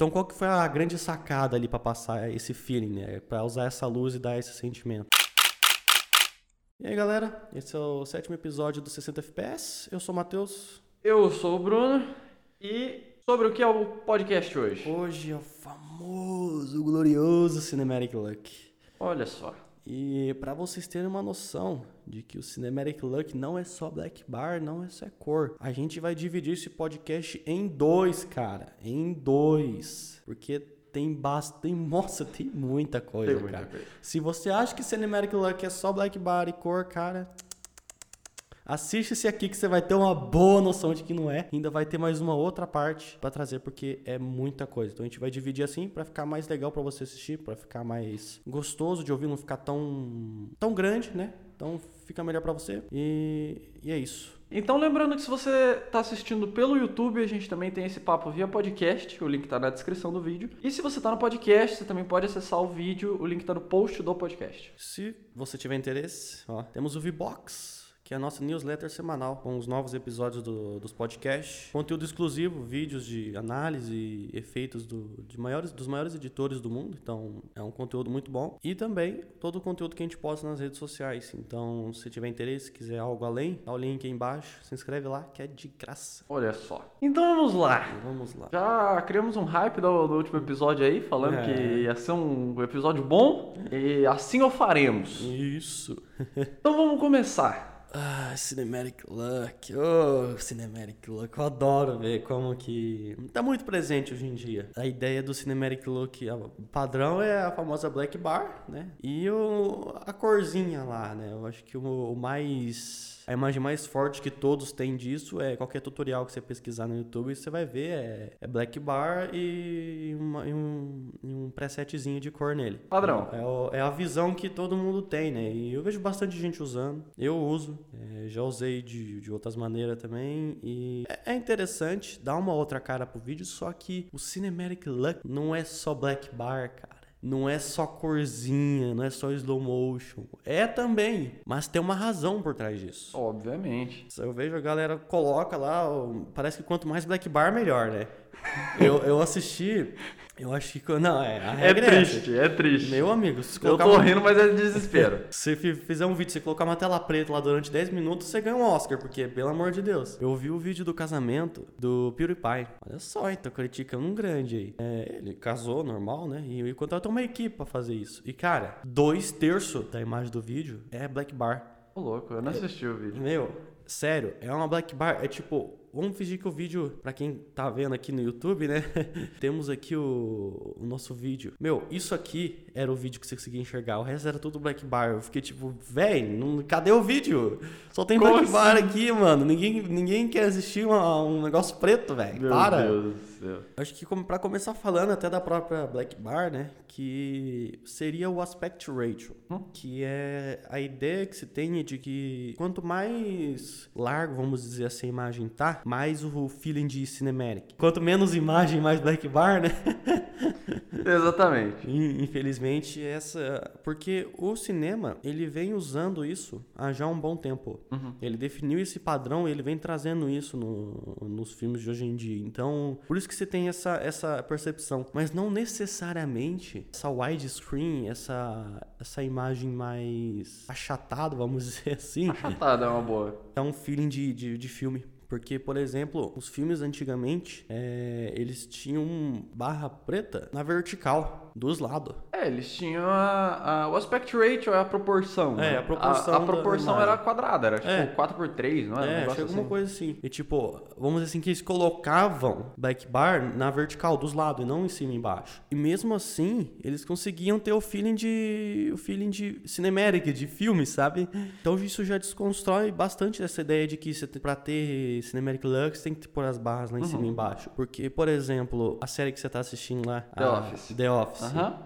Então qual que foi a grande sacada ali pra passar esse feeling, né? Pra usar essa luz e dar esse sentimento. E aí galera, esse é o sétimo episódio do 60 FPS. Eu sou o Matheus. Eu sou o Bruno e sobre o que é o podcast hoje? Hoje é o famoso, glorioso Cinematic Look. Olha só. E para vocês terem uma noção de que o Cinematic Look não é só black bar, não é só cor. A gente vai dividir esse podcast em dois, cara, em dois, porque tem bastante, nossa, tem muita coisa, Tem muita cara. coisa. Se você acha que Cinematic Look é só black bar e cor, cara, Assiste esse aqui que você vai ter uma boa noção de que não é. Ainda vai ter mais uma outra parte pra trazer porque é muita coisa. Então a gente vai dividir assim pra ficar mais legal pra você assistir, pra ficar mais gostoso de ouvir, não ficar tão tão grande, né? Então fica melhor pra você. E, e é isso. Então lembrando que se você está assistindo pelo YouTube, a gente também tem esse papo via podcast, o link está na descrição do vídeo. E se você está no podcast, você também pode acessar o vídeo, o link está no post do podcast. Se você tiver interesse, ó, temos o V-Box, que é a nossa newsletter semanal, com os novos episódios do- dos podcasts. Conteúdo exclusivo, vídeos de análise e efeitos do, de maiores, dos maiores editores do mundo. Então, é um conteúdo muito bom. E também todo o conteúdo que a gente posta nas redes sociais. Então, se tiver interesse, quiser algo além, dá o link aí embaixo, se inscreve lá, que é de graça. Olha só. Então vamos lá. Vamos lá. Já criamos um hype do, do último episódio aí, falando É. que ia ser um episódio bom e assim o faremos. Isso. Então vamos começar. Ah, Cinematic Look. Oh, Cinematic Look. Eu adoro ver como que. Tá muito presente hoje em dia. A ideia do Cinematic Look o padrão é a famosa Black Bar, né? E o, a corzinha lá, né? Eu acho que o, o mais. A imagem mais forte que todos têm disso é qualquer tutorial que você pesquisar no YouTube, você vai ver é, é Black Bar e, uma- e um, e um presetzinho de cor nele. Padrão. É, é a visão que todo mundo tem, né? E eu vejo bastante gente usando. Eu uso. é, já usei de, de outras maneiras também. E é, é interessante, dá uma outra cara pro vídeo. Só que o Cinematic Look não é só black bar, cara. Não é só corzinha, não é só slow motion. É também, mas tem uma razão por trás disso. Obviamente. Eu vejo a galera coloca lá, parece que quanto mais black bar, melhor, né? Eu, eu assisti, eu acho que. Não, é. A É essa. triste, é triste. Meu amigo, se Eu colocar tô uma- rindo, mas é de desespero. se fi- fizer um vídeo, você colocar uma tela preta lá durante 10 minutos, você ganha um Oscar, porque, pelo amor de Deus. Eu vi o vídeo do casamento do PewDiePie. Olha só, então criticando um grande aí. É, ele casou normal, né? E, e contratou uma equipe pra fazer isso. E, cara, dois terços da imagem do vídeo é Black Bar. Ô, louco, eu não assisti o vídeo. Meu, sério, é uma Black Bar. É tipo, vamos fingir que o vídeo, pra quem tá vendo aqui no YouTube, né? Temos aqui o, o nosso vídeo. Meu, isso aqui era o vídeo que você conseguia enxergar. O resto era tudo Black Bar. Eu fiquei tipo, véi, não- cadê o vídeo? Só tem Como Black assim? Bar aqui, mano. Ninguém, ninguém quer assistir uma- um negócio preto, velho. Para. Deus céu. Acho que como, pra começar falando até da própria Black Bar, né? Que seria o aspect ratio. Hum. Que é a ideia que se tem de que quanto mais largo, vamos dizer assim, a imagem tá, mais o feeling de cinematic. Quanto menos imagem, mais Black Bar, né? Exatamente. In- Infelizmente, essa. Porque o cinema, ele vem usando isso há já um bom tempo. Uhum. Ele definiu esse padrão ele vem trazendo isso no- nos filmes de hoje em dia. Então, por isso que você tem essa, essa percepção. Mas não necessariamente essa widescreen, essa, essa imagem mais achatada, vamos dizer assim, Achatada é uma boa. é um feeling de, de, de filme. Porque, por exemplo, os filmes antigamente, é, eles tinham barra preta na vertical, dos lados. É, eles tinham a, a- o aspect ratio é a proporção. É, né? a proporção A, da proporção era quadrada, era tipo É. 4x3, não era? um É, chega assim. alguma coisa assim. E tipo, vamos dizer assim, que eles colocavam black bar na vertical, dos lados, e não em cima e embaixo. E mesmo assim, eles conseguiam ter o feeling de. o feeling de cinematic, de filme, sabe? Então isso já desconstrói bastante essa ideia de que você, tem- pra ter cinematic você tem que pôr as barras lá em cima e embaixo. Porque, por exemplo, a série que você tá assistindo lá, The a Office. The Office,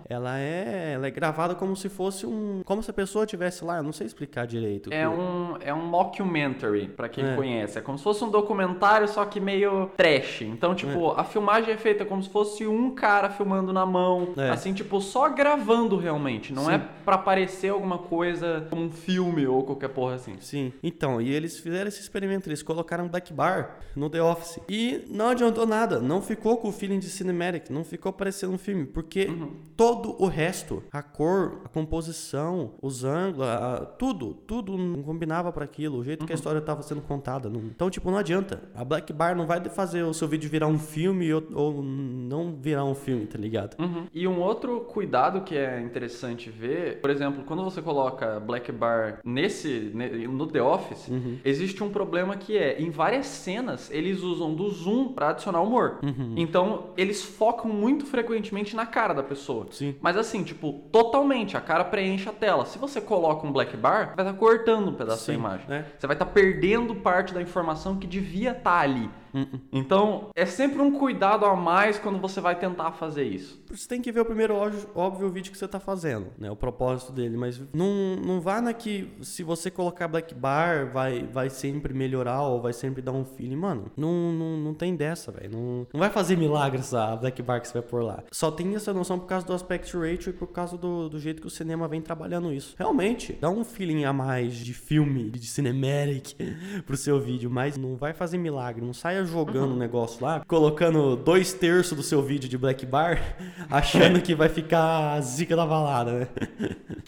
Ela é. Ela é gravada como se fosse um. Como se a pessoa estivesse lá, eu não sei explicar direito. É um, é um mockumentary, pra quem É. conhece. É como se fosse um documentário, só que meio trash. Então, tipo, a filmagem é feita como se fosse um cara filmando na mão. É. Assim, tipo, só gravando realmente. Não Sim. é pra parecer alguma coisa como um filme ou qualquer porra assim. Sim. Então, e eles fizeram esse experimento, eles colocaram Black Black Bar no The Office. E não adiantou nada, não ficou com o feeling de cinematic, não ficou parecendo um filme, porque uhum. Todo o resto, a cor, a composição, os ângulos, a, tudo, tudo não combinava para aquilo, o jeito uhum. que a uhum. história estava sendo contada. Não... Então, tipo, não adianta. A Black Bar não vai fazer o seu vídeo virar um filme ou, ou não virar um filme, tá ligado? Uhum. E um outro cuidado que é interessante ver, por exemplo, quando você coloca Black Bar nesse, no The Office, uhum. existe um problema que é, em várias cenas, eles usam do zoom para adicionar humor. Uhum. Então, eles focam muito frequentemente na cara da pessoa. Sim. Mas assim, tipo, totalmente, a cara preenche a tela. Se você coloca um black bar, vai estar tá cortando um pedaço Sim, da imagem. É. Você vai estar tá perdendo parte da informação que devia estar tá ali. Uh-uh. Então, é sempre um cuidado a mais quando você vai tentar fazer isso. Você tem que ver o primeiro óbvio, óbvio vídeo que você está fazendo, né? O propósito dele, mas não, não vá na que se você colocar black bar vai, vai sempre melhorar ou vai sempre dar um feeling. Mano, não, não, não tem dessa, velho. Não, não vai fazer milagres a black bar que você vai pôr lá. Só tem essa noção por causa do aspect ratio e por causa do, do jeito que o cinema vem trabalhando isso. Realmente, dá um feeling a mais de filme, de cinematic pro seu vídeo, mas não vai fazer milagre. Não saia jogando o uhum. um negócio lá, colocando dois terços do seu vídeo de Black Bar, achando que vai ficar a zica da balada, né?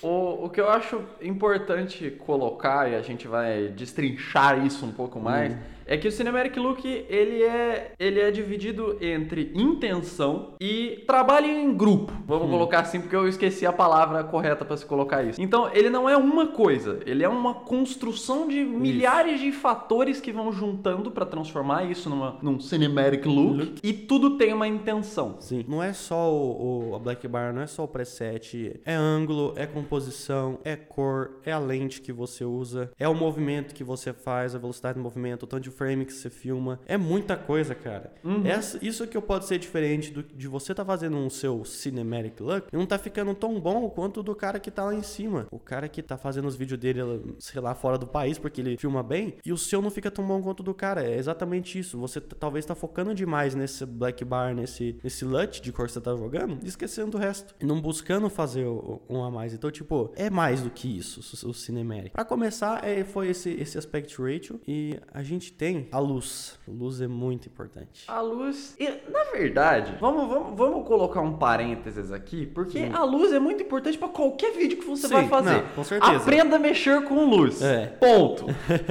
O, o que eu acho importante colocar, e a gente vai destrinchar isso um pouco mais. Hum é que o Cinematic Look ele é, ele é dividido entre intenção e trabalho em grupo. Vamos hum. colocar assim porque eu esqueci a palavra correta para se colocar isso. Então, ele não é uma coisa, ele é uma construção de milhares isso. de fatores que vão juntando para transformar isso numa, num Cinematic look, look, e tudo tem uma intenção. Sim, não é só o, o, a Black Bar, não é só o preset, é ângulo, é composição, é cor, é a lente que você usa, é o movimento que você faz, a velocidade do movimento, o tanto de frame que você filma. É muita coisa, cara. Uhum. Essa, isso que pode ser diferente do, de você tá fazendo um seu cinematic look e não tá ficando tão bom quanto do cara que tá lá em cima. O cara que tá fazendo os vídeos dele, sei lá, fora do país, porque ele filma bem, e o seu não fica tão bom quanto do cara. É exatamente isso. Você talvez tá focando demais nesse black bar, nesse, nesse LUT de cor que você tá jogando, e esquecendo do resto. E não buscando fazer um a mais. Então, tipo, é mais do que isso, o cinematic. Pra começar, é, foi esse, esse aspect ratio, e a gente tem tem a luz. A luz é muito importante. A luz. E, na verdade, vamos, vamos, vamos colocar um parênteses aqui, porque Sim. a luz é muito importante para qualquer vídeo que você Sim, vai fazer. Não, com certeza. Aprenda a mexer com luz. É. Ponto.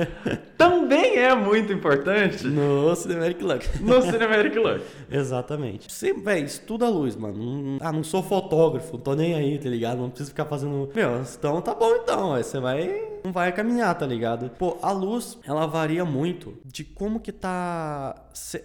Também é muito importante. No Cinematic Look. No Cinematic Look. Exatamente. Você, véi, estuda a luz, mano. ah, não sou fotógrafo, tô nem aí, tá ligado? Não preciso ficar fazendo. Meu, então tá bom então. Aí você vai não vai caminhar, tá ligado? Pô, a luz, ela varia muito de como que tá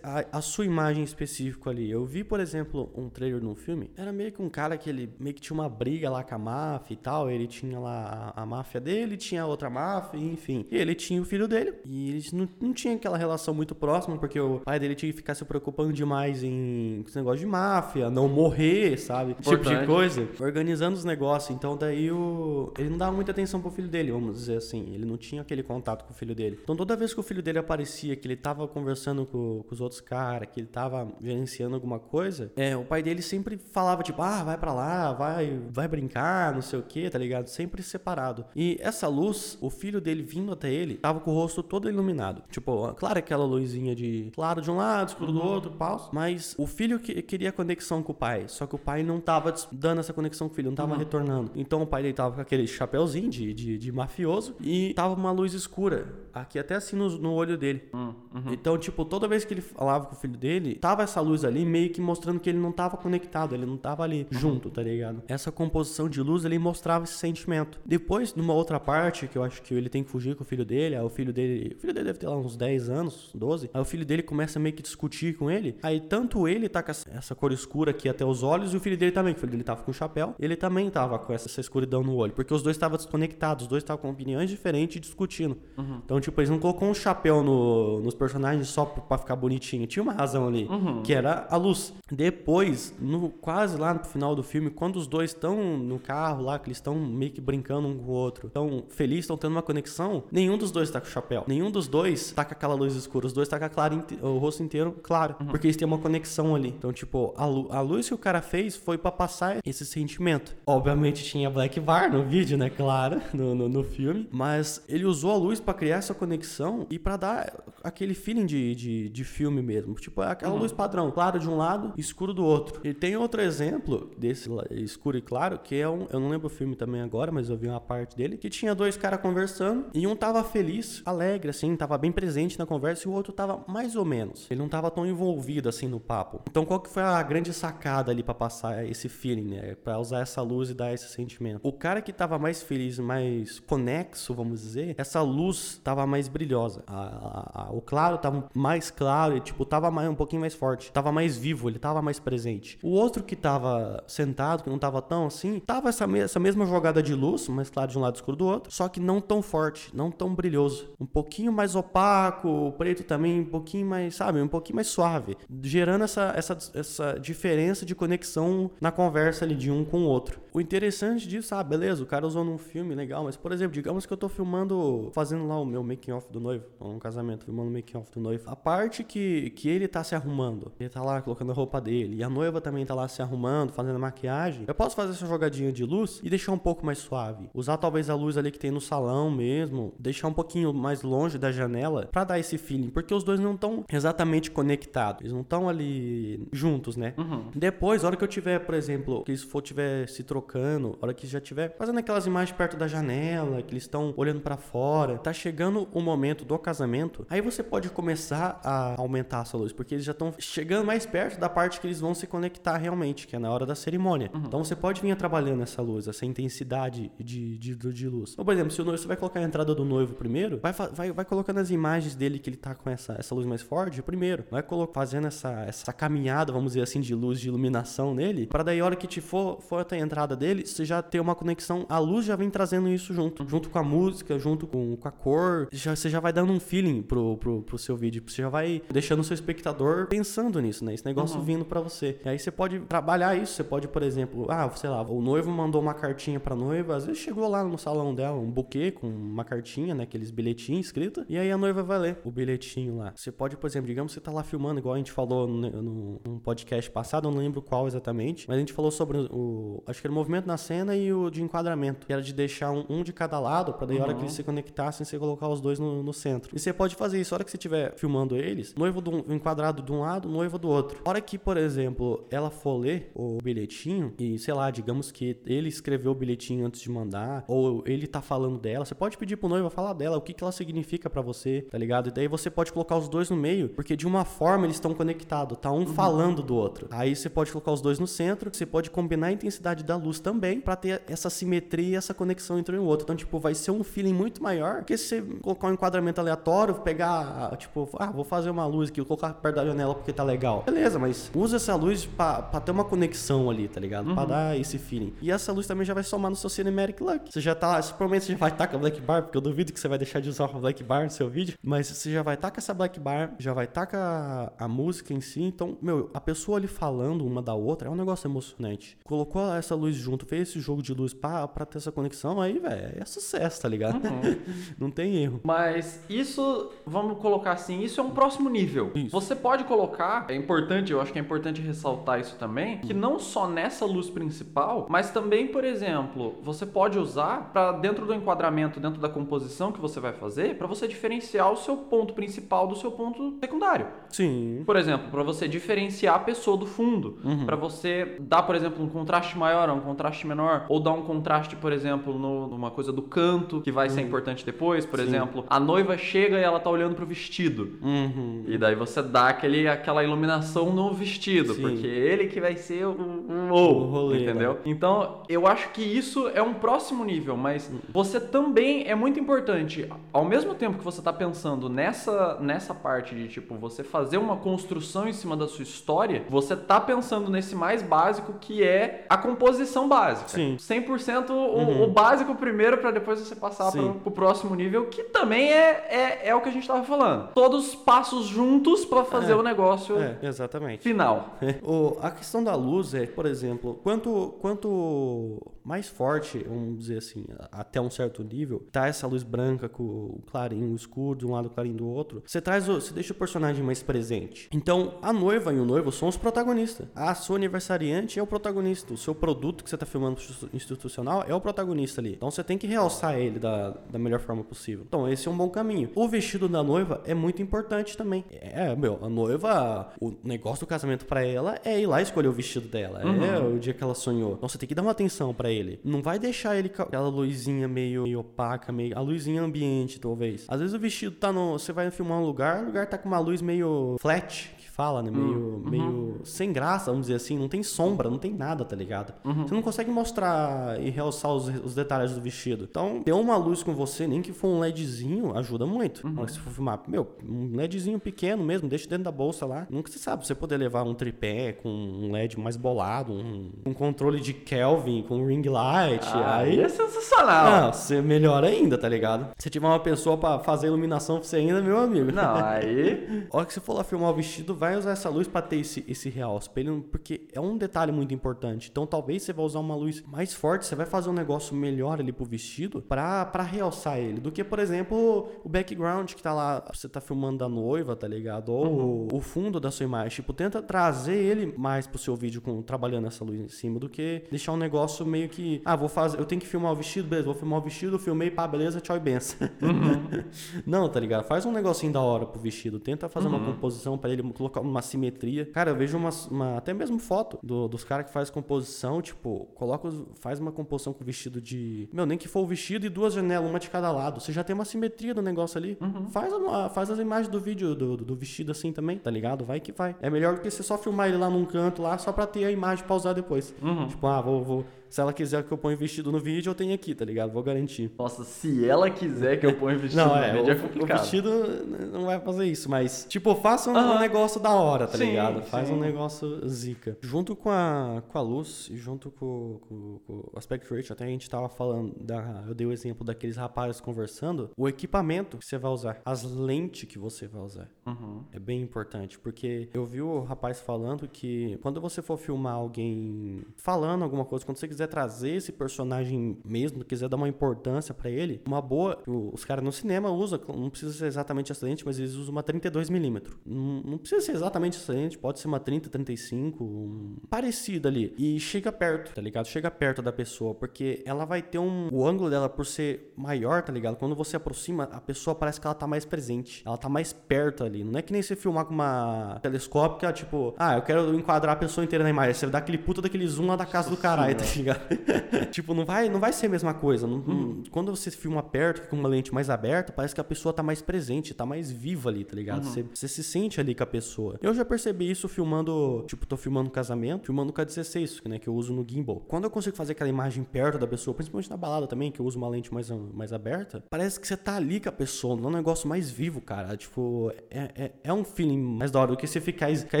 a, a sua imagem específica ali. Eu vi, por exemplo, um trailer de um filme, era meio que um cara que ele meio que tinha uma briga lá com a máfia e tal, ele tinha lá a, a máfia dele, tinha outra máfia, enfim. E ele tinha o filho dele, e eles não, não tinham aquela relação muito próxima, porque o pai dele tinha que ficar se preocupando demais em esse negócio de máfia, não morrer, sabe? Esse tipo de coisa. Organizando os negócios. Então daí o... ele não dava muita atenção pro filho dele, vamos dizer dizer assim. Ele não tinha aquele contato com o filho dele. Então toda vez que o filho dele aparecia, que ele tava conversando com, com os outros caras, que ele tava gerenciando alguma coisa, é, o pai dele sempre falava, tipo, ah, vai para lá, vai, vai brincar, não sei o que, tá ligado? Sempre separado. E essa luz, o filho dele vindo até ele, tava com o rosto todo iluminado. Tipo, claro aquela luzinha de claro de um lado, escuro do uhum. outro, pau. Mas o filho que, queria conexão com o pai. Só que o pai não tava dando essa conexão com o filho, não tava uhum. retornando. Então o pai dele tava com aquele chapéuzinho de, de, de mafioso e tava uma luz escura, aqui até assim no, no olho dele. Hum, uhum. Então, tipo, toda vez que ele falava com o filho dele, tava essa luz ali meio que mostrando que ele não tava conectado, ele não tava ali junto, tá ligado? Essa composição de luz ele mostrava esse sentimento. Depois, numa outra parte, que eu acho que ele tem que fugir com o filho dele, aí o filho dele, o filho dele deve ter lá uns 10 anos, 12, aí o filho dele começa meio que discutir com ele, aí tanto ele tá com essa cor escura aqui até os olhos e o filho dele também, o filho dele tava com o chapéu, ele também tava com essa escuridão no olho, porque os dois estavam desconectados, os dois estavam com opiniões diferentes discutindo. Uhum. Então, tipo, eles não colocou um chapéu no, nos personagens só pra ficar bonitinho. Tinha uma razão ali, uhum. que era a luz. Depois, no, quase lá no final do filme, quando os dois estão no carro lá, que eles estão meio que brincando um com o outro, estão felizes, estão tendo uma conexão, nenhum dos dois tá com o chapéu. Nenhum dos dois tá com aquela luz escura. Os dois tá com a clara, o rosto inteiro claro. Uhum. Porque eles têm uma conexão ali. Então, tipo, a, a luz que o cara fez foi para passar esse sentimento. Obviamente tinha Black Bar no vídeo, né? Claro, no, no, no filme filme, mas ele usou a luz para criar essa conexão e para dar aquele feeling de, de, de, filme mesmo. Tipo, é aquela uhum. luz padrão, claro de um lado, escuro do outro. E tem outro exemplo desse escuro e claro, que é um. Eu não lembro o filme também agora, mas eu vi uma parte dele, que tinha dois caras conversando e um tava feliz, alegre, assim, tava bem presente na conversa e o outro tava mais ou menos. Ele não tava tão envolvido assim no papo. Então, qual que foi a grande sacada ali para passar esse feeling, né? Pra usar essa luz e dar esse sentimento. O cara que tava mais feliz, mais conexo, vamos dizer, essa luz tava mais brilhosa. A, a, a, o claro tava mais claro e, tipo, tava mais, um pouquinho mais forte. Tava mais vivo, ele tava mais presente. O outro que tava sentado, que não tava tão assim, tava essa, me essa mesma jogada de luz, mais claro de um lado escuro do outro, só que não tão forte, não tão brilhoso. Um pouquinho mais opaco, o preto também um pouquinho mais, sabe, um pouquinho mais suave. Gerando essa, essa, essa diferença de conexão na conversa ali de um com o outro. O interessante disso, ah, beleza, o cara usou num filme, legal, mas por exemplo, digamos que eu tô filmando, fazendo lá o meu making off do noivo, um casamento, filmando o making off do noivo. A parte que, que ele tá se arrumando, ele tá lá colocando a roupa dele, e a noiva também tá lá se arrumando, fazendo maquiagem, eu posso fazer essa jogadinha de luz e deixar um pouco mais suave. Usar talvez a luz ali que tem no salão mesmo, deixar um pouquinho mais longe da janela para dar esse feeling, porque os dois não estão exatamente conectados, eles não estão ali juntos, né? Uhum. Depois, a hora que eu tiver, por exemplo, que eles for tiver se trocando trocando, a hora que já tiver fazendo aquelas imagens perto da janela, que eles estão olhando para fora, tá chegando o momento do casamento, aí você pode começar a aumentar a sua luz, porque eles já estão chegando mais perto da parte que eles vão se conectar realmente, que é na hora da cerimônia. Uhum. Então você pode vir trabalhando essa luz, essa intensidade de, de, de luz. Então, por exemplo, se o noivo, você vai colocar a entrada do noivo primeiro, vai, vai, vai colocando as imagens dele que ele tá com essa, essa luz mais forte primeiro. Vai fazendo essa, essa caminhada, vamos dizer assim, de luz, de iluminação nele, para daí a hora que te for, for a entrada dele, você já tem uma conexão. A luz já vem trazendo isso junto, uhum. junto com a música, junto com, com a cor. Já, você já vai dando um feeling pro, pro, pro seu vídeo. Você já vai deixando o seu espectador pensando nisso, né? Esse negócio uhum. vindo para você. E aí você pode trabalhar isso. Você pode, por exemplo, ah, sei lá, o noivo mandou uma cartinha pra noiva. Às vezes chegou lá no salão dela um buquê com uma cartinha, né? Aqueles bilhetinhos escritos. E aí a noiva vai ler o bilhetinho lá. Você pode, por exemplo, digamos que você tá lá filmando, igual a gente falou no, no, no podcast passado, eu não lembro qual exatamente, mas a gente falou sobre o. Acho que era o movimento na cena e o de enquadramento. Que era de deixar um, um de cada lado, para daí a hora que eles se conectassem, você colocar os dois no, no, centro. E você pode fazer isso, a hora que você estiver filmando eles, noivo do, enquadrado de um lado, noivo do outro. A hora que, por exemplo, ela for ler o bilhetinho, e sei lá, digamos que ele escreveu o bilhetinho antes de mandar, ou ele tá falando dela, você pode pedir pro noivo falar dela, o que, que ela significa para você, tá ligado? E daí você pode colocar os dois no meio, porque de uma forma eles estão conectados, tá um uhum. falando do outro. Aí você pode colocar os dois no centro, você pode combinar a intensidade da luz também, para ter essa simetria e essa conexão entre um e o outro. Então, tipo, vai ser um feeling muito maior que se você colocar um enquadramento aleatório, pegar, tipo, ah, vou fazer uma luz aqui, vou colocar perto da janela porque tá legal. Beleza, mas usa essa luz pra, pra ter uma conexão ali, tá ligado? Uhum. Pra dar esse feeling. E essa luz também já vai somar no seu Cinematic Look. Você já tá, provavelmente você já vai estar tá com a Black Bar, porque eu duvido que você vai deixar de usar a Black Bar no seu vídeo, mas você já vai estar tá com essa Black Bar, já vai estar tá com a, a música em si. Então, meu, a pessoa ali falando uma da outra é um negócio emocionante. Colocou essa luz junto, fez esse jogo de luz pra, pra ter essa conexão, aí, velho, é sucesso, tá ligado? Uhum. Não tem erro. Mas isso, vamos colocar assim, isso é um próximo nível. Isso. Você pode colocar, é importante, eu acho que é importante ressaltar isso também, que não só nessa luz principal, mas também, por exemplo, você pode usar para dentro do enquadramento, dentro da composição que você vai fazer, para você diferenciar o seu ponto principal do seu ponto secundário. Sim. Por exemplo, para você diferenciar a pessoa do fundo, uhum. para você dar, por exemplo, um contraste maior, um contraste menor, ou dar um contraste, por exemplo, no, numa coisa do canto, que vai uhum. ser importante depois. Por Sim. exemplo, a noiva chega e ela tá olhando pro vestido. Uhum. E daí você dá aquele, aquela iluminação no vestido, Sim. porque ele que vai ser o, o, o rolê, entendeu? Né? Então, eu acho que isso é um próximo nível, mas você também é muito importante, ao mesmo tempo que você tá pensando nessa, nessa parte de, tipo, você fazer uma construção em cima da sua história, você tá pensando nesse mais básico que é a composição básica. Sim. 100% uhum. o, o, básico primeiro para depois você passar para o próximo nível, que também é, é, é o que a gente estava falando. Todos passos juntos para fazer é, o negócio é, exatamente. final. o, a questão da luz é, por exemplo, quanto, quanto mais forte, vamos dizer assim, até um certo nível, tá essa luz branca com o clarinho, o escuro de um lado, o clarinho do outro, você traz, o, você deixa o personagem mais presente. Então, a noiva e o noivo são os protagonistas. A sua aniversariante é o protagonista. O seu produto que você está filmando institucional é o protagonista ali. Então você tem que realçar realçar ele da, da melhor forma possível. Então, esse é um bom caminho. O vestido da noiva é muito importante também. É, meu, a noiva, o negócio do casamento para ela é ir lá escolher o vestido dela. Uhum. É o dia que ela sonhou. Então, você tem que dar uma atenção para ele. Não vai deixar ele com aquela luzinha meio, meio opaca, meio. A luzinha ambiente, talvez. Às vezes o vestido tá no. Você vai filmar um lugar, o lugar tá com uma luz meio flat, fala, né? Meio, uhum. meio sem graça, vamos dizer assim. Não tem sombra, não tem nada, tá ligado? Uhum. Você não consegue mostrar e realçar os, os, detalhes do vestido. Então, ter uma luz com você, nem que for um LEDzinho, ajuda muito. Uhum. Se for filmar, meu, um LEDzinho pequeno mesmo, deixa dentro da bolsa lá. Nunca se sabe, você poder levar um tripé com um LED mais bolado, um, um controle de Kelvin com ring light. Ah, aí é sensacional. Não, você melhor ainda, tá ligado? Se tiver uma pessoa para fazer iluminação pra você ainda, meu amigo. Não, aí. A hora que você for lá filmar o vestido, vai usar essa luz para ter esse, esse real espelho, porque é um detalhe muito importante. Então talvez você vai usar uma luz mais forte, você vai fazer um negócio melhor ali pro vestido para realçar ele, do que, por exemplo, o background que tá lá, você tá filmando da noiva, tá ligado? Ou uhum. o fundo da sua imagem. Tipo, tenta trazer ele mais pro seu vídeo com trabalhando essa luz em cima, do que deixar um negócio meio que, ah, vou fazer, eu tenho que filmar o vestido, beleza, vou filmar o vestido, filmei, pá, beleza, tchau e benção. Uhum. Não, tá ligado? Faz um negocinho da hora pro vestido, tenta fazer uhum. uma composição para ele colocar uma simetria. Cara, eu vejo uma, uma até mesmo foto do, dos caras que faz composição, tipo, coloca, faz uma composição com vestido de. Meu, nem que for o vestido e duas janelas, uma de cada lado. Você já tem uma simetria do negócio ali. Uhum. Faz, uma, faz as imagens do vídeo do, do, vestido assim também, tá ligado? Vai que vai. É melhor do que você só filmar ele lá num canto lá, só pra ter a imagem pra usar depois. Uhum. Tipo, ah, vou, vou se ela quiser que eu ponha vestido no vídeo, eu tenho aqui, tá ligado? Vou garantir. Nossa, se ela quiser que eu ponha vestido não, no é, vídeo, é complicado. O vestido não vai fazer isso, mas, tipo, faça um, um negócio da hora, tá sim, ligado? Faz sim. um negócio zica. Junto com a, com a luz e junto com, com, com o aspect ratio, até a gente tava falando, da, eu dei o exemplo daqueles rapazes conversando, o equipamento que você vai usar, as lentes que você vai usar. Uhum. É bem importante, porque eu vi o rapaz falando que quando você for filmar alguém falando alguma coisa, quando você quiser quiser trazer esse personagem mesmo, quiser dar uma importância para ele, uma boa. Os caras no cinema usam, não precisa ser exatamente essa lente, mas eles usam uma 32mm. Não, não precisa ser exatamente essa lente, pode ser uma 30, 35, um, parecida ali. E chega perto, tá ligado? Chega perto da pessoa, porque ela vai ter um. O ângulo dela, por ser maior, tá ligado? Quando você aproxima, a pessoa parece que ela tá mais presente. Ela tá mais perto ali. Não é que nem você filmar com uma telescópica, tipo, ah, eu quero enquadrar a pessoa inteira na imagem. Você dá aquele puta daquele zoom lá da casa do caralho, tá ligado? Ligado? tipo, não vai, não vai ser a mesma coisa. Não, hum. Quando você filma perto, com uma lente mais aberta, parece que a pessoa tá mais presente, tá mais viva ali, tá ligado? Uhum. Você, você, se sente ali com a pessoa. Eu já percebi isso filmando, tipo, tô filmando casamento, filmando com a 16, né, que eu uso no gimbal. Quando eu consigo fazer aquela imagem perto da pessoa, principalmente na balada também, que eu uso uma lente mais, mais aberta, parece que você tá ali com a pessoa, é um negócio mais vivo, cara. Tipo, é, é, é um feeling mais da hora do que você ficar, ficar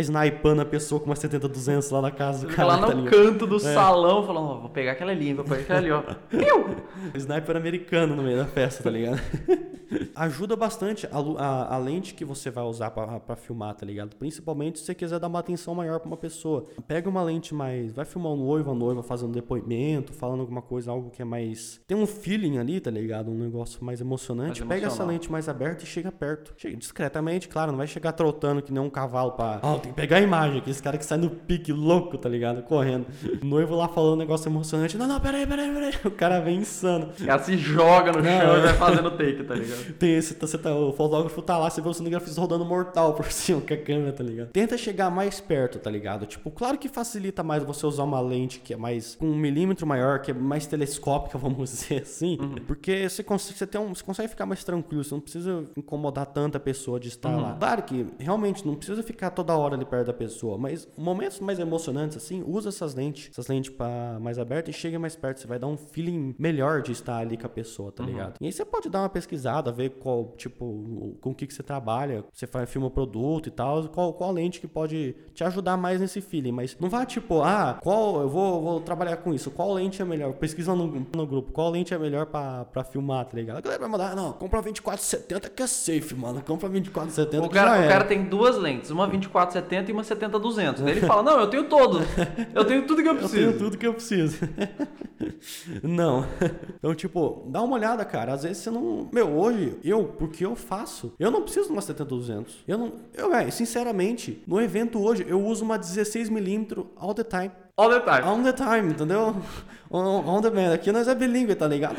snipando a pessoa com uma 70-200 lá na casa do cara. Lá no tá canto do é. salão, falando, vou pegar aquela ali, vou pegar aquela ali, ó. Sniper americano no meio da festa, tá ligado? Ajuda bastante a, a, a, lente que você vai usar para filmar, tá ligado? Principalmente se você quiser dar uma atenção maior para uma pessoa. Pega uma lente mais. Vai filmar um noivo, a noiva fazendo depoimento, falando alguma coisa, algo que é mais. Tem um feeling ali, tá ligado? Um negócio mais emocionante. Mais Pega essa lente mais aberta e chega perto. Chega discretamente, claro, não vai chegar trotando que nem um cavalo pra. Ó, oh, tem que pegar a imagem aqui. Esse cara que sai no pique louco, tá ligado? Correndo. O noivo lá falando um negócio emocionante. Não, não, peraí, peraí, peraí. O cara vem insano. O cara se joga no não, chão e vai fazendo take, tá ligado? Tem esse, tá, você tá, o fotógrafo tá lá, você vê o cinegrafista rodando mortal por cima com a câmera, tá ligado? Tenta chegar mais perto, tá ligado? Tipo, claro que facilita mais você usar uma lente que é mais com um milímetro maior, que é mais telescópica, vamos dizer assim. Uhum. Porque você consegue, você, tem um, você consegue ficar mais tranquilo, você não precisa incomodar tanta pessoa de estar uhum. lá. Claro que realmente não precisa ficar toda hora ali perto da pessoa, mas momentos mais emocionantes, assim, usa essas lentes, essas lentes pra mais abertas e chega mais perto. Você vai dar um feeling melhor de estar ali com a pessoa, tá uhum. ligado? E aí você pode dar uma pesquisada, ver qual, tipo, com o que, que você trabalha, você faz, filma o produto e tal, qual, qual lente que pode te ajudar mais nesse feeling. Mas não vá tipo, ah, qual, eu vou, vou trabalhar com isso, qual lente é melhor? Pesquisa no, no grupo, qual lente é melhor pra, pra filmar, tá ligado? A galera vai mandar, não, compra 2470 que é safe, mano, compra 2470 o cara, O cara tem duas lentes, uma 2470 e uma 70-200. Ele fala, não, eu tenho todos, eu tenho tudo que eu preciso. Eu tenho tudo que eu preciso. não. Então, tipo, dá uma olhada, cara. Às vezes você não. Meu, hoje, eu, porque eu faço, eu não preciso de uma 70-200. Eu não. Eu, velho, sinceramente, no evento hoje, eu uso uma 16mm all the time. All the time. All the time, entendeu? On, on the man. Aqui nós é bilíngue, tá ligado?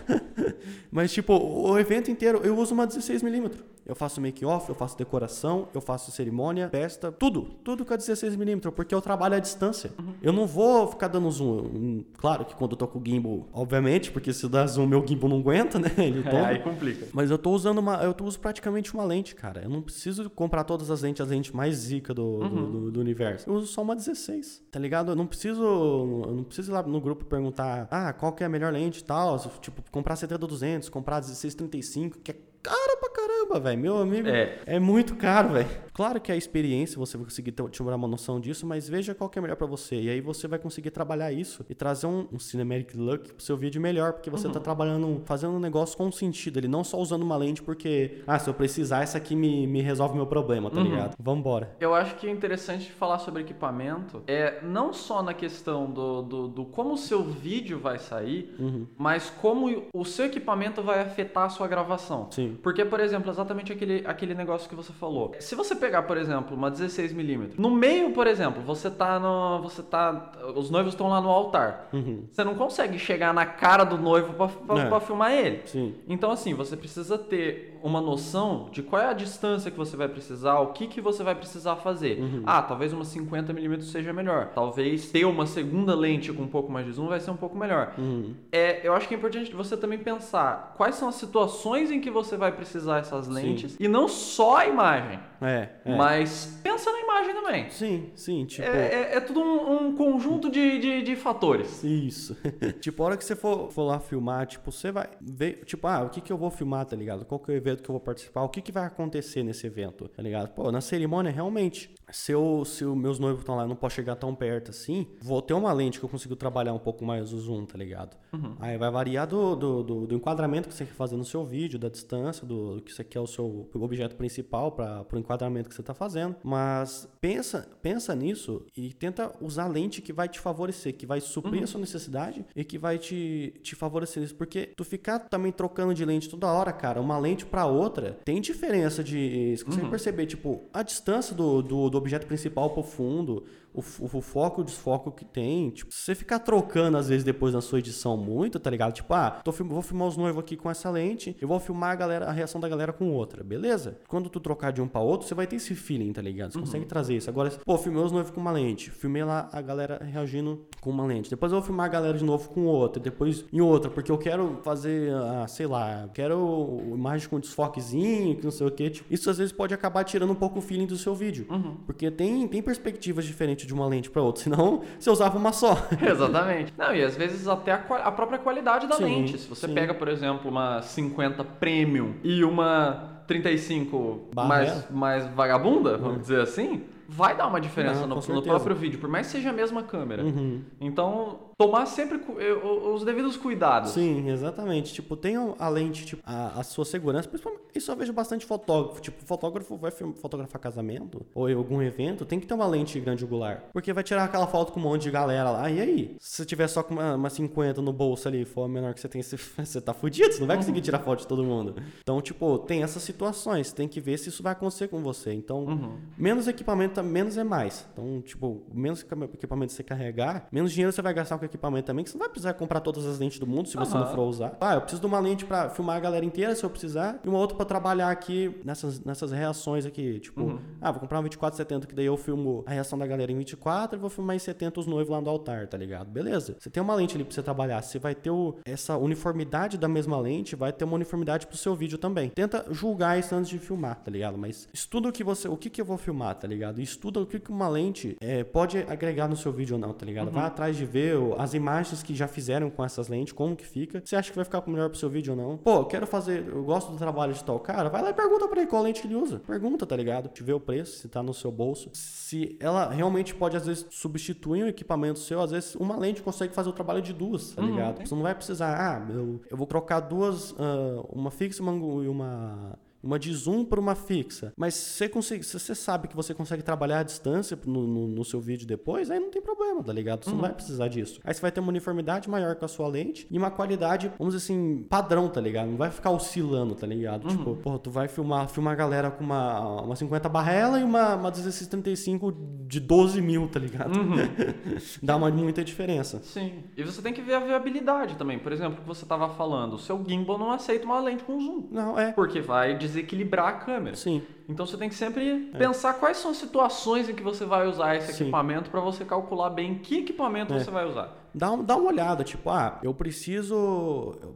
Mas, tipo, o evento inteiro eu uso uma 16mm. Eu faço make-off, eu faço decoração, eu faço cerimônia, festa, tudo. Tudo com a 16mm, porque eu trabalho à distância. Uhum. Eu não vou ficar dando zoom. Claro que quando eu tô com o gimbal, obviamente, porque se dá zoom, meu gimbal não aguenta, né? Ele é, aí complica. Mas eu tô usando uma. Eu uso praticamente uma lente, cara. Eu não preciso comprar todas as lentes, as lentes mais zica do, uhum. do, do, do, universo. Eu uso só uma 16, tá ligado? Eu não preciso. Eu não preciso ir lá no grupo perguntar, ah, qual que é a melhor lente e tal. Tipo, comprar 70-200, comprar 16-35, que é caro pra caramba, velho. Meu amigo, é, é muito caro, velho. Claro que a experiência você vai conseguir tirar uma noção disso, mas veja qual que é melhor para você. E aí você vai conseguir trabalhar isso e trazer um, um cinematic look pro seu vídeo melhor, porque você tá uhum. tá trabalhando, fazendo um negócio com sentido. Ele não só usando uma lente porque, ah, se eu precisar, essa aqui me, me resolve meu problema, tá uhum. ligado? Vambora. Eu acho que é interessante falar sobre equipamento é não só na questão do, do, do como o seu vídeo vai sair, uhum. mas como o seu equipamento vai afetar a sua gravação. Sim. Porque, por exemplo, exatamente aquele, aquele negócio que você falou. Se você pegar, por exemplo, uma 16mm, no meio, por exemplo, você tá no. Você tá. Os noivos estão lá no altar. Uhum. Você não consegue chegar na cara do noivo pra, pra, é. filmar ele. Sim. Então, assim, você precisa ter uma noção de qual é a distância que você vai precisar, o que, que você vai precisar fazer. Uhum. Ah, talvez uma 50mm seja melhor. Talvez ter uma segunda lente com um pouco mais de zoom vai ser um pouco melhor. Uhum. É, eu acho que é importante você também pensar quais são as situações em que você vai vai precisar essas lentes. Sim. E não só a imagem. É, é, Mas pensa na imagem também. Sim, sim. Tipo... É, é, é tudo um, um conjunto de, de, de, fatores. Isso. tipo, a hora que você for, for lá filmar, tipo, você vai ver, tipo, ah, o que, que eu vou filmar, tá ligado? Qual que é o evento que eu vou participar? O que, que vai acontecer nesse evento, tá ligado? Pô, na cerimônia, realmente, se, eu, se os meus noivos estão lá e não posso chegar tão perto assim, vou ter uma lente que eu consigo trabalhar um pouco mais o zoom, tá ligado? Uhum. Aí vai variar do, do, do, do, enquadramento que você quer fazer no seu vídeo, da distância, do que você quer o seu objeto principal para o enquadramento que você está fazendo. Mas pensa, pensa nisso e tenta usar lente que vai te favorecer, que vai suprir uhum. a sua necessidade e que vai te, te favorecer nisso. Porque tu ficar também trocando de lente toda hora, cara, uma lente para outra, tem diferença de. Você uhum. perceber, tipo, a distância do, do, do objeto principal pro fundo o, o, foco e o desfoco que tem. Tipo, se você ficar trocando, às vezes, depois na sua edição muito, tá ligado? Tipo, ah, tô, vou filmar os noivos aqui com essa lente, eu vou filmar a, galera, a reação da galera com outra, beleza? Quando tu trocar de um pra outro, você vai ter esse feeling, tá ligado? Você uhum. consegue trazer isso. Agora, pô, filmei os noivos com uma lente, filmei lá a galera reagindo com uma lente. Depois eu vou filmar a galera de novo com outra, depois em outra, porque eu quero fazer, ah, sei lá, quero imagem com desfoquezinho, que não sei o que. Tipo, isso às vezes pode acabar tirando um pouco o feeling do seu vídeo. Uhum. Porque tem, tem perspectivas diferentes de uma lente para outra, senão você usava uma só. Exatamente. Não, e às vezes até a, a própria qualidade da sim, lente. Se você sim. pega, por exemplo, uma 50 Premium e uma 35 mais, mais vagabunda, vamos uhum. dizer assim, vai dar uma diferença Não, no, no, próprio vídeo, por mais que seja a mesma câmera. Uhum. Então, tomar sempre os devidos cuidados. Sim, exatamente. Tipo, tem a lente, tipo, a, a sua segurança. Principalmente, isso eu vejo bastante fotógrafo. Tipo, fotógrafo vai fotografar casamento ou algum evento, tem que ter uma lente grande angular. Porque vai tirar aquela foto com um monte de galera lá. E aí? Se você tiver só com uma, uma 50 no bolso ali, for a menor que você tem, você, você tá fudido. Você não vai conseguir tirar foto de todo mundo. Então, tipo, tem essas situações. Tem que ver se isso vai acontecer com você. Então, uhum. menos equipamento, menos é mais. Então, tipo, menos equipamento você carregar, menos dinheiro você vai gastar com equipamento também, que você não vai precisar comprar todas as lentes do mundo se você uhum. não for usar. Ah, eu preciso de uma lente para filmar a galera inteira se eu precisar, e uma outra para trabalhar aqui nessas, nessas reações aqui. Tipo, uhum. ah, vou comprar um 2470, que daí eu filmo a reação da galera em 24 e vou filmar em 70 os noivos lá no altar, tá ligado? Beleza. Você tem uma lente ali pra você trabalhar. Você vai ter o, essa uniformidade da mesma lente, vai ter uma uniformidade pro seu vídeo também. Tenta julgar isso antes de filmar, tá ligado? Mas estuda o que você, o que que eu vou filmar, tá ligado? Estuda o que que uma lente é, pode agregar no seu vídeo ou não, tá ligado? Uhum. Vai atrás de ver as imagens que já fizeram com essas lentes, como que fica. Você acha que vai ficar melhor pro seu vídeo ou não? Pô, eu quero fazer, eu gosto do trabalho de tal cara, vai lá e pergunta pra ele qual lente que ele usa. Pergunta, tá ligado? Te vê o preço, se tá no seu bolso. Se ela realmente pode, às vezes, substituir um equipamento seu, às vezes uma lente consegue fazer o trabalho de duas, tá uhum. ligado? Você não vai precisar, ah, eu, eu vou trocar duas, uh, uma fixa e uma uma de zoom para uma fixa, mas você, consegue, se você sabe que você consegue trabalhar à distância no, no, no, seu vídeo depois, aí não tem problema, tá ligado? Você uhum. não vai precisar disso. Aí você vai ter uma uniformidade maior com a sua lente e uma qualidade, vamos dizer assim, padrão, tá ligado? Não vai ficar oscilando, tá ligado? Uhum. Tipo, pô, tu vai filmar, filmar a galera com uma, uma 50 barrela e uma, uma 1635 de 12 mil, tá ligado? Uhum. Dá uma muita diferença. Sim. E você tem que ver a viabilidade também. Por exemplo, o que você tava falando, o seu gimbal não aceita uma lente com zoom. Não, é. Porque vai desequilibrar a câmera. Sim. Então você tem que sempre é. pensar quais são as situações em que você vai usar esse Sim. equipamento para você calcular bem que equipamento é. você vai usar dá, dá uma olhada, tipo, ah, eu preciso.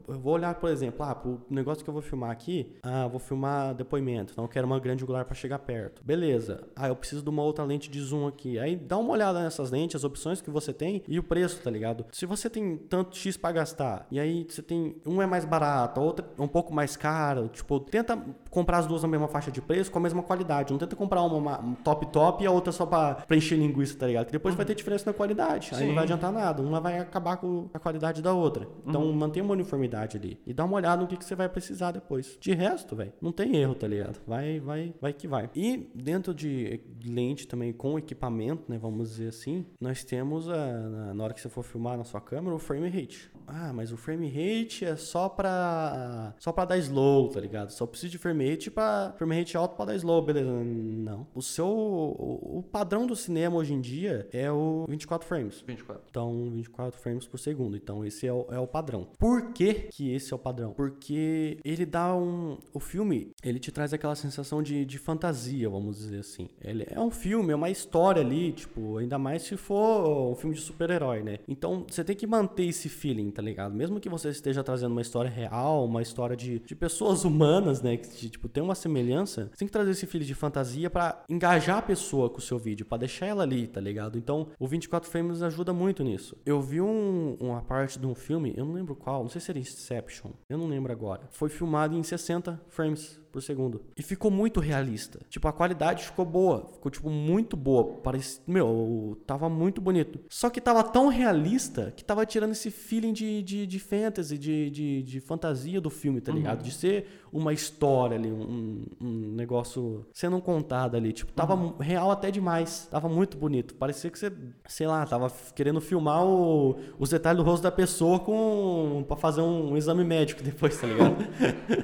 Eu vou olhar, por exemplo, ah, pro negócio que eu vou filmar aqui, ah, vou filmar depoimento, então eu quero uma grande angular para chegar perto. Beleza. Ah, eu preciso de uma outra lente de zoom aqui. Aí dá uma olhada nessas lentes, as opções que você tem e o preço, tá ligado? Se você tem tanto X para gastar, e aí você tem. Um é mais barato, a outra é um pouco mais caro, tipo, tenta comprar as duas na mesma faixa de preço com a mesma qualidade. Não tenta comprar uma, uma um top top e a outra só pra preencher linguiça, tá ligado? Que depois uhum. vai ter diferença na qualidade. Aí não vai adiantar nada. Uma vai vai acabar com a qualidade da outra. Então uhum. mantém uma uniformidade ali. E dá uma olhada no que, que você vai precisar depois. De resto, velho, não tem erro, tá ligado? Vai, vai, vai que vai. E dentro de lente também com equipamento, né? Vamos dizer assim, nós temos a, na hora que você for filmar na sua câmera o frame rate. Ah, mas o frame rate é só pra só para dar slow, tá ligado? Só precisa de frame rate para frame rate alto para dar slow, beleza? Não. O seu o, o padrão do cinema hoje em dia é o 24 frames. 24. Então, 24 4 frames por segundo. Então esse é o, é o padrão. Por que, que esse é o padrão? Porque ele dá um. O filme, ele te traz aquela sensação de, de fantasia, vamos dizer assim. Ele é um filme, é uma história ali, tipo, ainda mais se for um filme de super-herói, né? Então você tem que manter esse feeling, tá ligado? Mesmo que você esteja trazendo uma história real, uma história de, de pessoas humanas, né? Que tipo, tem uma semelhança, você tem que trazer esse feeling de fantasia para engajar a pessoa com o seu vídeo, para deixar ela ali, tá ligado? Então o 24 frames ajuda muito nisso. Eu vi um, uma parte de um filme, eu não lembro qual, não sei se era Inception, eu não lembro agora. Foi filmado em 60 frames por segundo. E ficou muito realista. Tipo, a qualidade ficou boa. Ficou, tipo, muito boa. Parece, meu, tava muito bonito. Só que tava tão realista que tava tirando esse feeling de, de, de fantasy, de, de, de fantasia do filme, tá ligado? Uhum. De ser uma história ali, um, um negócio sendo contado ali. Tipo, tava uhum. real até demais. Tava muito bonito. Parecia que você, sei lá, tava querendo filmar o, os detalhes do rosto da pessoa com para fazer um, um exame médico depois, tá ligado?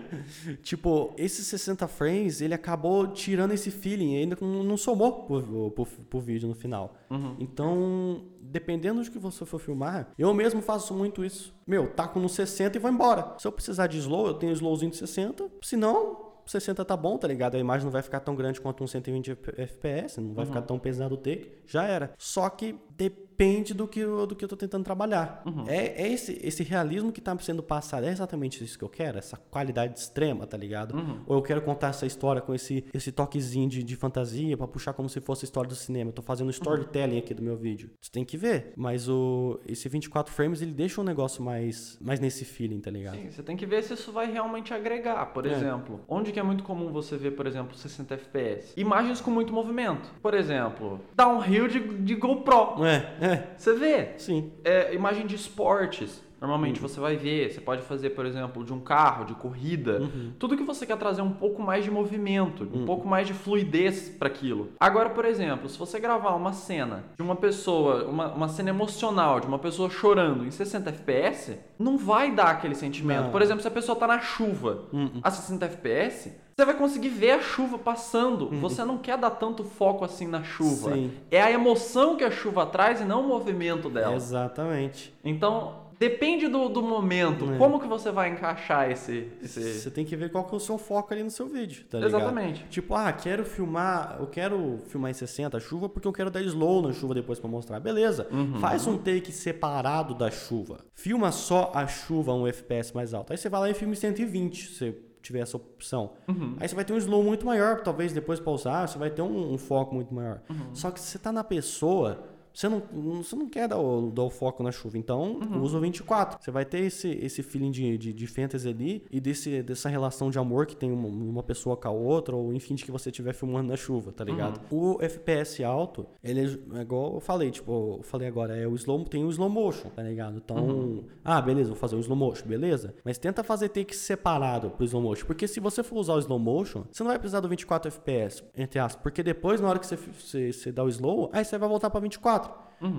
tipo, esse esses 60 frames, ele acabou tirando esse feeling, ainda não somou pro, pro, pro vídeo no final. Uhum. Então, dependendo de que você for filmar, eu mesmo faço muito isso. Meu, taco no 60 e vou embora. Se eu precisar de slow, eu tenho slowzinho de 60. Se não, 60 tá bom, tá ligado? A imagem não vai ficar tão grande quanto um 120 FPS, não vai uhum. ficar tão pesado o take, já era. Só que depende do que, eu, do que eu tô tentando trabalhar. Uhum. É, é esse, esse realismo que tá sendo passado, é exatamente isso que eu quero? Essa qualidade extrema, tá ligado? Uhum. Ou eu quero contar essa história com esse, esse toquezinho de, de fantasia para puxar como se fosse a história do cinema. Eu tô fazendo storytelling aqui do meu vídeo. Você tem que ver. Mas o, esse 24 frames, ele deixa um negócio mais, mais nesse feeling, tá ligado? Sim, você tem que ver se isso vai realmente agregar. Por é. exemplo, onde que é muito comum você ver, por exemplo, 60 FPS? Imagens com muito movimento. Por exemplo, downhill de, de GoPro. É, é. Você vê? Sim. É, imagem de esportes. Normalmente uhum. você vai ver, você pode fazer, por exemplo, de um carro, de corrida, uhum. tudo que você quer trazer um pouco mais de movimento, um uhum. pouco mais de fluidez para aquilo. Agora, por exemplo, se você gravar uma cena de uma pessoa, uma, uma cena emocional, de uma pessoa chorando em 60 FPS, não vai dar aquele sentimento. Não. Por exemplo, se a pessoa tá na chuva uhum. a 60 FPS, você vai conseguir ver a chuva passando. Uhum. Você não quer dar tanto foco assim na chuva. Sim. É a emoção que a chuva traz e não o movimento dela. Exatamente. Então, Depende do, do momento, é. como que você vai encaixar esse, esse... Você tem que ver qual que é o seu foco ali no seu vídeo, tá ligado? Exatamente. Tipo, ah, quero filmar, eu quero filmar em 60 a chuva porque eu quero dar slow na chuva depois para mostrar. Beleza, uhum. faz um take separado da chuva. Filma só a chuva um FPS mais alto. Aí você vai lá e filma em 120, você tiver essa opção. Uhum. Aí você vai ter um slow muito maior, talvez depois pausar, você vai ter um, um foco muito maior. Uhum. Só que se você tá na pessoa Você não, você não quer dar o, dar o foco na chuva, então Uhum. usa o 24. Você vai ter esse, esse feeling de, de, de fantasy ali e desse, dessa relação de amor que tem uma, uma pessoa com a outra, ou enfim, de que você estiver filmando na chuva, tá ligado? O FPS alto, ele é igual eu falei, tipo, eu falei agora, é o slow, tem o slow motion, tá ligado? Então, ah, beleza, vou fazer o slow motion, beleza? Mas tenta fazer take separado pro slow motion, porque se você for usar o slow motion, você não vai precisar do 24 FPS, entre aspas, porque depois, na hora que você, você, você dá o slow, aí você vai voltar pra 24.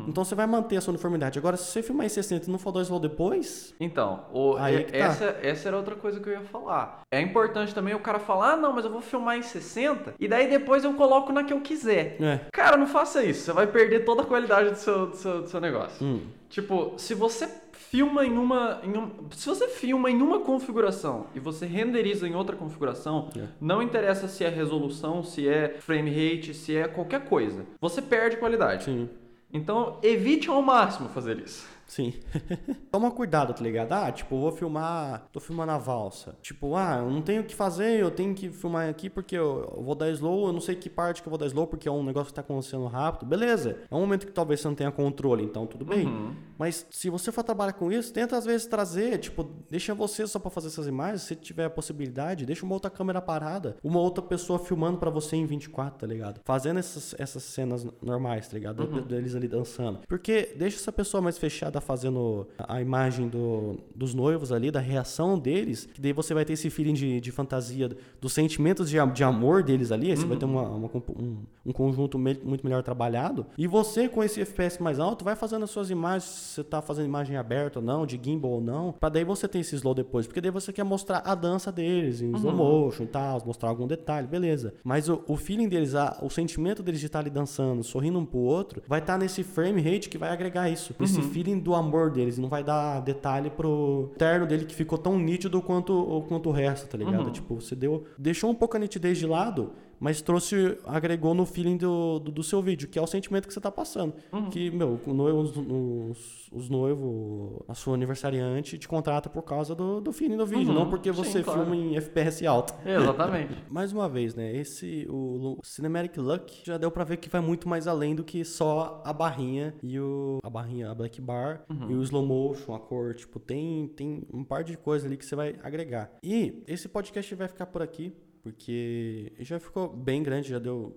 Então você vai manter a sua uniformidade. Agora, se você filmar em 60 e não for o slow depois, Então, o- é- tá. essa, essa era outra coisa que eu ia falar. É importante também o cara falar, ah, não, mas eu vou filmar em 60 e daí depois eu coloco na que eu quiser. é. Cara, não faça isso. Você vai perder toda a qualidade do seu, do seu, do seu negócio. Hum. Tipo, se você filma em uma, em um, se você filma em uma configuração e você renderiza em outra configuração, É. não interessa se é resolução, se é frame rate, se é qualquer coisa. Você perde qualidade. Sim. Então, evite ao máximo fazer isso. Sim. Toma cuidado, tá ligado? Ah, tipo, vou filmar. Tô filmando a valsa. Tipo, ah, eu não tenho o que fazer, eu tenho que filmar aqui porque eu eu vou dar slow, eu não sei que parte que eu vou dar slow, porque é um negócio que tá acontecendo rápido. Beleza. É um momento que talvez você não tenha controle, então tudo bem. Uhum. Mas se você for trabalhar com isso, tenta às vezes trazer, tipo, deixa você só pra fazer essas imagens, se tiver a possibilidade, deixa uma outra câmera parada, uma outra pessoa filmando pra você em 24, tá ligado? Fazendo essas, essas cenas normais, tá ligado? Uhum. Deles ali dançando. Porque deixa essa pessoa mais fechada fazendo a imagem do, dos noivos ali, da reação deles, que daí você vai ter esse feeling de, de fantasia, dos sentimentos de, de amor deles ali, aí você vai ter uma, uma compo- um, um conjunto me- muito melhor trabalhado. E você, com esse FPS mais alto, vai fazendo as suas imagens, se você tá fazendo imagem aberta ou não, de gimbal ou não, pra daí você ter esse slow depois, porque daí você quer mostrar a dança deles em slow motion e tal, mostrar algum detalhe, beleza. Mas o, o feeling deles, a- o sentimento deles de estar ali dançando, sorrindo um pro outro, vai estar nesse frame rate que vai agregar isso, esse feeling do amor deles, não vai dar detalhe pro terno dele que ficou tão nítido quanto, quanto o resto, tá ligado? Tipo, você deu, deixou um pouco a nitidez de lado, mas trouxe, agregou no feeling do, do, do seu vídeo, que é o sentimento que você tá passando. Que, meu, o noivo, os, os, os noivos, a sua aniversariante te contrata por causa do, do feeling do vídeo, Uhum, não porque sim, você claro. filma em FPS alto. Exatamente. Mais uma vez, né? Esse, o, o Cinematic Look, já deu pra ver que vai muito mais além do que só a barrinha e o. A barrinha, a Black Bar e o slow motion, a cor. Tipo, tem, tem um par de coisas ali que você vai agregar. E esse podcast vai ficar por aqui, porque já ficou bem grande, já deu.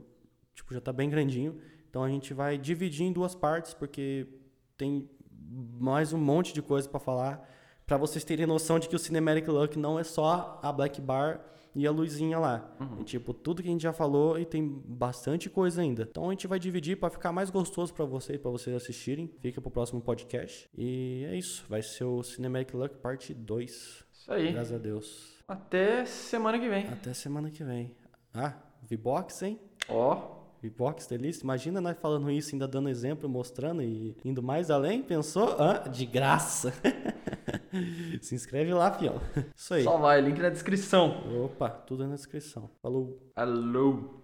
Tipo, já tá bem grandinho. Então a gente vai dividir em duas partes, porque tem mais um monte de coisa pra falar. Pra vocês terem noção de que o Cinematic Look não é só a Black Bar e a luzinha lá. É, tipo, tudo que a gente já falou e tem bastante coisa ainda. Então a gente vai dividir pra ficar mais gostoso pra vocês, para vocês assistirem. Fica pro próximo podcast. E é isso, vai ser o Cinematic Look parte 2. Isso aí. Graças a Deus. Até semana que vem. Até semana que vem. Ah, V-Box, hein? Ó, V-Box, delícia. Imagina nós falando isso, ainda dando exemplo, mostrando e indo mais além. Pensou? Ah, de graça. Se inscreve lá, fião. Isso aí. só vai, link na descrição. Opa, tudo na descrição. Falou. Alô.